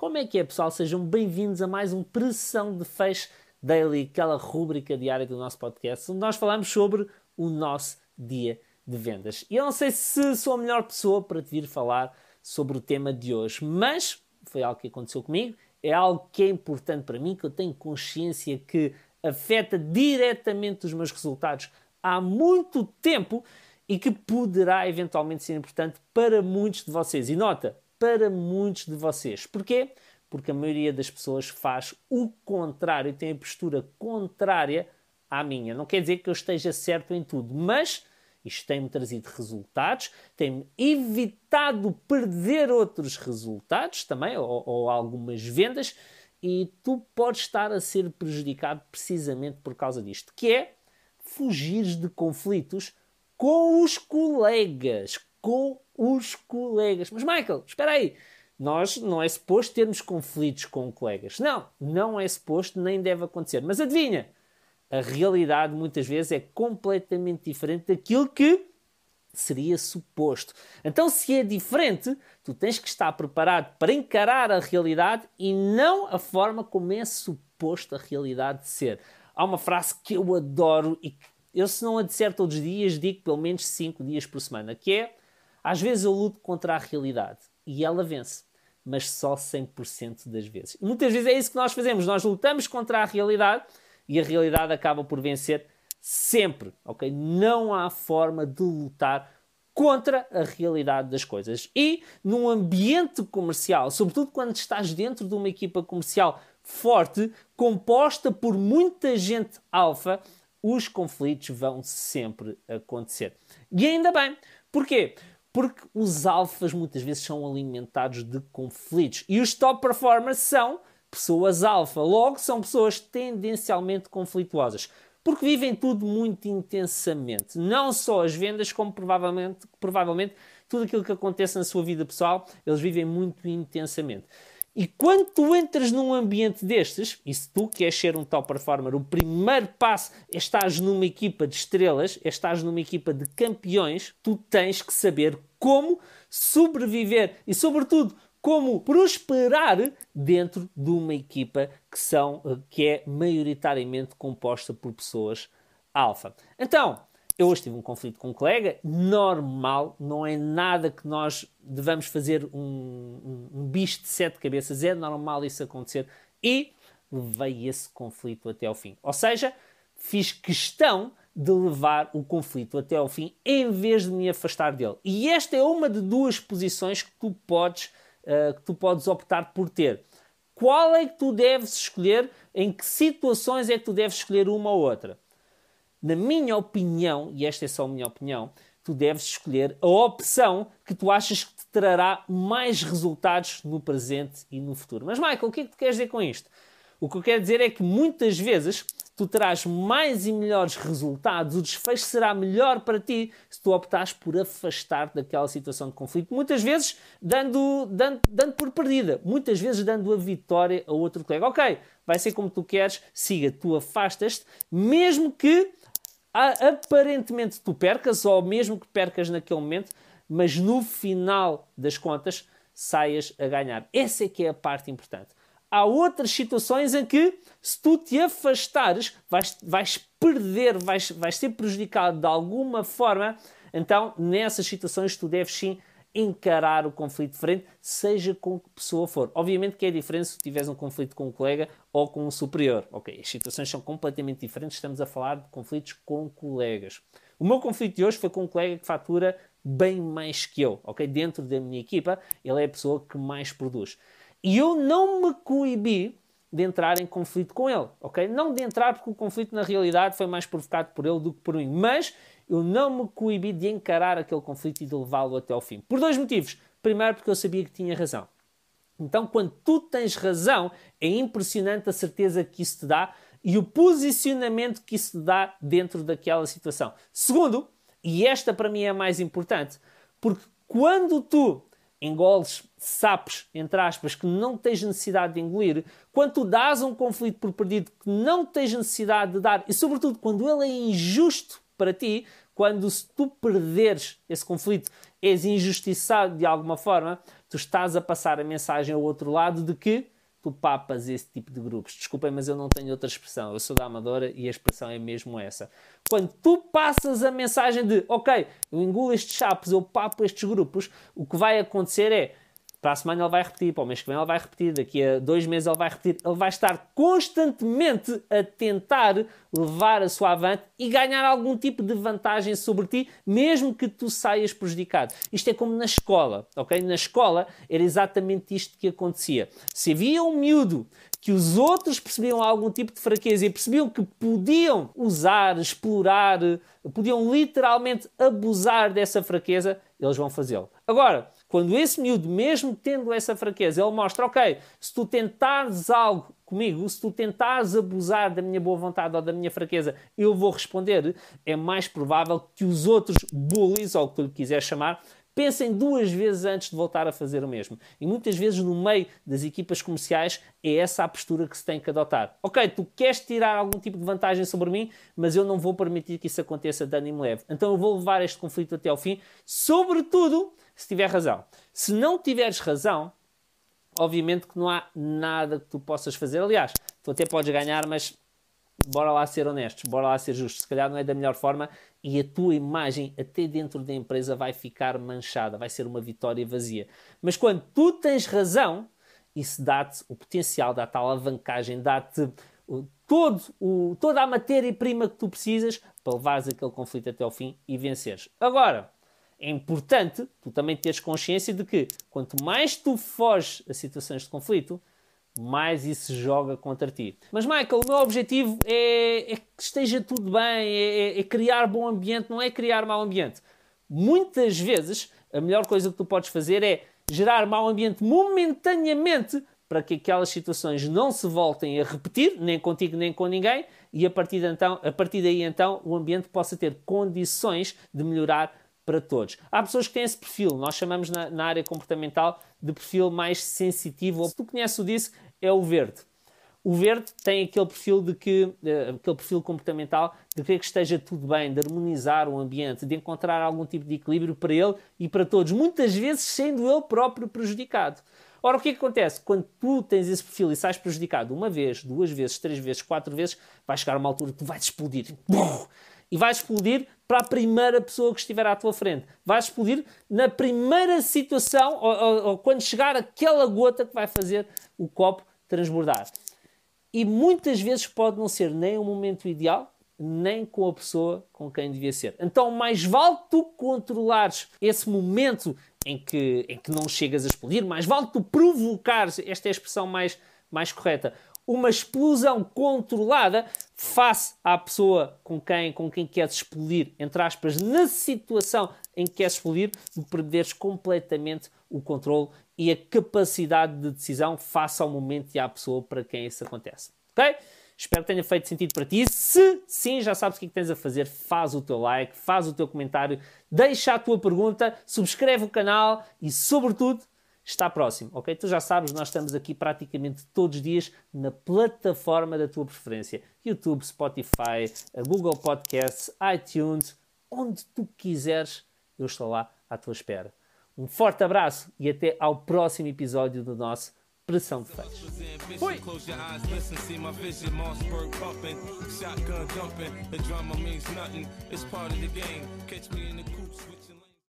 Como é que é, pessoal? Sejam bem-vindos a mais um Pressão de Fecho Daily, aquela rúbrica diária do nosso podcast, onde nós falamos sobre o nosso dia de vendas. E eu não sei se sou a melhor pessoa para te vir falar sobre o tema de hoje, mas foi algo que aconteceu comigo, é algo que é importante para mim, que eu tenho consciência que afeta diretamente os meus resultados há muito tempo e que poderá eventualmente ser importante para muitos de vocês. E nota, para muitos de vocês. Porquê? Porque a maioria das pessoas faz o contrário, tem a postura contrária à minha. Não quer dizer que eu esteja certo em tudo, mas isto tem-me trazido resultados, tem-me evitado perder outros resultados também, ou, ou, algumas vendas, e tu podes estar a ser prejudicado precisamente por causa disto, que é fugir de conflitos com os colegas, com os colegas. Mas, Michael, espera aí. Nós não é suposto termos conflitos com colegas. Não, não é suposto, nem deve acontecer. Mas adivinha, a realidade muitas vezes é completamente diferente daquilo que seria suposto. Então, se é diferente, tu tens que estar preparado para encarar a realidade e não a forma como é suposto a realidade de ser. Há uma frase que eu adoro e que eu, se não a disser todos os dias, digo pelo menos 5 dias por semana, que é às vezes eu luto contra a realidade e ela vence, mas só 100% das vezes. Muitas vezes é isso que nós fazemos, nós lutamos contra a realidade e a realidade acaba por vencer sempre, ok? Não há forma de lutar contra a realidade das coisas. E num ambiente comercial, sobretudo quando estás dentro de uma equipa comercial forte, composta por muita gente alfa, os conflitos vão sempre acontecer. E ainda bem. Porquê? Porque os alfas muitas vezes são alimentados de conflitos. E os top performers são pessoas alfa, logo são pessoas tendencialmente conflituosas, porque vivem tudo muito intensamente, não só as vendas, como provavelmente, provavelmente tudo aquilo que acontece na sua vida pessoal, eles vivem muito intensamente. E quando tu entras num ambiente destes, e se tu queres ser um top performer, o primeiro passo é estás numa equipa de estrelas, é estás numa equipa de campeões, tu tens que saber como sobreviver e, sobretudo, como prosperar dentro de uma equipa que, são, que é maioritariamente composta por pessoas alfa. Então, eu hoje tive um conflito com um colega, normal, não é nada que nós devamos fazer um, um, um bicho de sete cabeças, é normal isso acontecer e levei esse conflito até ao fim. Ou seja, fiz questão de levar o conflito até ao fim em vez de me afastar dele. E esta é uma de duas posições que tu podes, uh, que tu podes optar por ter. Qual é que tu deves escolher? Em que situações é que tu deves escolher uma ou outra? Na minha opinião, e esta é só a minha opinião, tu deves escolher a opção que tu achas que te trará mais resultados no presente e no futuro. Mas, Michael, o que é que tu queres dizer com isto? O que eu quero dizer é que muitas vezes tu terás mais e melhores resultados, o desfecho será melhor para ti se tu optares por afastar daquela situação de conflito, muitas vezes dando, dando, dando por perdida, muitas vezes dando a vitória a outro colega. Ok, vai ser como tu queres, siga, tu afastas-te, mesmo que aparentemente tu percas, ou mesmo que percas naquele momento, mas no final das contas saias a ganhar. Essa é que é a parte importante. Há outras situações em que, se tu te afastares, vais, vais perder, vais, vais ser prejudicado de alguma forma. Então, nessas situações, tu deves sim encarar o conflito de frente, seja com que pessoa for. Obviamente que é diferente se tiveres um conflito com um colega ou com um superior. Ok, as situações são completamente diferentes, estamos a falar de conflitos com colegas. O meu conflito de hoje foi com um colega que fatura bem mais que eu, ok? Dentro da minha equipa, ele é a pessoa que mais produz. E eu não me coibi de entrar em conflito com ele, ok? Não de entrar porque o conflito na realidade foi mais provocado por ele do que por mim, mas eu não me coibi de encarar aquele conflito e de levá-lo até ao fim. Por dois motivos. Primeiro, porque eu sabia que tinha razão. Então, quando tu tens razão, é impressionante a certeza que isso te dá e o posicionamento que isso te dá dentro daquela situação. Segundo, e esta para mim é a mais importante, porque quando tu engoles sapos, entre aspas, que não tens necessidade de engolir, quando tu dás um conflito por perdido que não tens necessidade de dar, e sobretudo quando ele é injusto para ti, quando se tu perderes esse conflito, és injustiçado de alguma forma, tu estás a passar a mensagem ao outro lado de que tu papas esse tipo de grupos. Desculpem, mas eu não tenho outra expressão. Eu sou da Amadora e a expressão é mesmo essa. Quando tu passas a mensagem de, ok, eu engulo estes chapos, eu papo estes grupos, o que vai acontecer é para a semana ele vai repetir, para o mês que vem ele vai repetir, daqui a dois meses ele vai repetir. Ele vai estar constantemente a tentar levar a sua avante e ganhar algum tipo de vantagem sobre ti, mesmo que tu saias prejudicado. Isto é como na escola, ok? Na escola era exatamente isto que acontecia. Se havia um miúdo que os outros percebiam algum tipo de fraqueza e percebiam que podiam usar, explorar, podiam literalmente abusar dessa fraqueza, eles vão fazê-lo. Agora, quando esse miúdo, mesmo tendo essa fraqueza, ele mostra, ok, se tu tentares algo comigo, se tu tentares abusar da minha boa vontade ou da minha fraqueza, eu vou responder, é mais provável que os outros bullies, ou o que tu lhe quiser chamar, pensem duas vezes antes de voltar a fazer o mesmo. E muitas vezes no meio das equipas comerciais é essa a postura que se tem que adotar. Ok, tu queres tirar algum tipo de vantagem sobre mim, mas eu não vou permitir que isso aconteça de ânimo leve. Então eu vou levar este conflito até ao fim, sobretudo se tiver razão. Se não tiveres razão, obviamente que não há nada que tu possas fazer. Aliás, tu até podes ganhar, mas bora lá ser honestos, bora lá ser justos. Se calhar não é da melhor forma e a tua imagem, até dentro da empresa, vai ficar manchada, vai ser uma vitória vazia. Mas quando tu tens razão, isso dá-te o potencial, dá-te a alavancagem, dá-te todo o, toda a matéria-prima que tu precisas para levares aquele conflito até ao fim e venceres. Agora, é importante tu também teres consciência de que quanto mais tu foges a situações de conflito, mais isso joga contra ti. Mas, Michael, o meu objetivo é, é que esteja tudo bem, é, é, é, criar bom ambiente, não é criar mau ambiente. Muitas vezes, a melhor coisa que tu podes fazer é gerar mau ambiente momentaneamente para que aquelas situações não se voltem a repetir, nem contigo nem com ninguém, e a partir, então, a partir daí então o ambiente possa ter condições de melhorar para todos. Há pessoas que têm esse perfil, nós chamamos na, na área comportamental de perfil mais sensitivo. Se tu conheces o disso, é o verde. O verde tem aquele perfil de que, uh, aquele perfil comportamental de querer que esteja tudo bem, de harmonizar o ambiente, de encontrar algum tipo de equilíbrio para ele e para todos, muitas vezes sendo ele próprio prejudicado. Ora, o que, é que acontece? Quando tu tens esse perfil e sais prejudicado uma vez, duas vezes, três vezes, quatro vezes, vai chegar uma altura que tu vais explodir e vais explodir para a primeira pessoa que estiver à tua frente. Vais explodir na primeira situação ou, ou, ou quando chegar aquela gota que vai fazer o copo transbordar. E muitas vezes pode não ser nem o momento ideal, nem com a pessoa com quem devia ser. Então, mais vale tu controlares esse momento em que, em que não chegas a explodir, mais vale tu provocares, esta é a expressão mais, mais correta, uma explosão controlada face à pessoa com quem, com quem queres explodir, entre aspas, na situação em que queres explodir, de perderes completamente o controle e a capacidade de decisão face ao momento e à pessoa para quem isso acontece. Ok? Espero que tenha feito sentido para ti. Se sim, já sabes o que, é que tens a fazer. Faz o teu like, faz o teu comentário, deixa a tua pergunta, subscreve o canal e, sobretudo, está próximo, ok? Tu já sabes, nós estamos aqui praticamente todos os dias na plataforma da tua preferência: YouTube, Spotify, Google Podcasts, iTunes, onde tu quiseres, eu estou lá à tua espera. Um forte abraço e até ao próximo episódio do nosso Pressão de Feitos. Fui!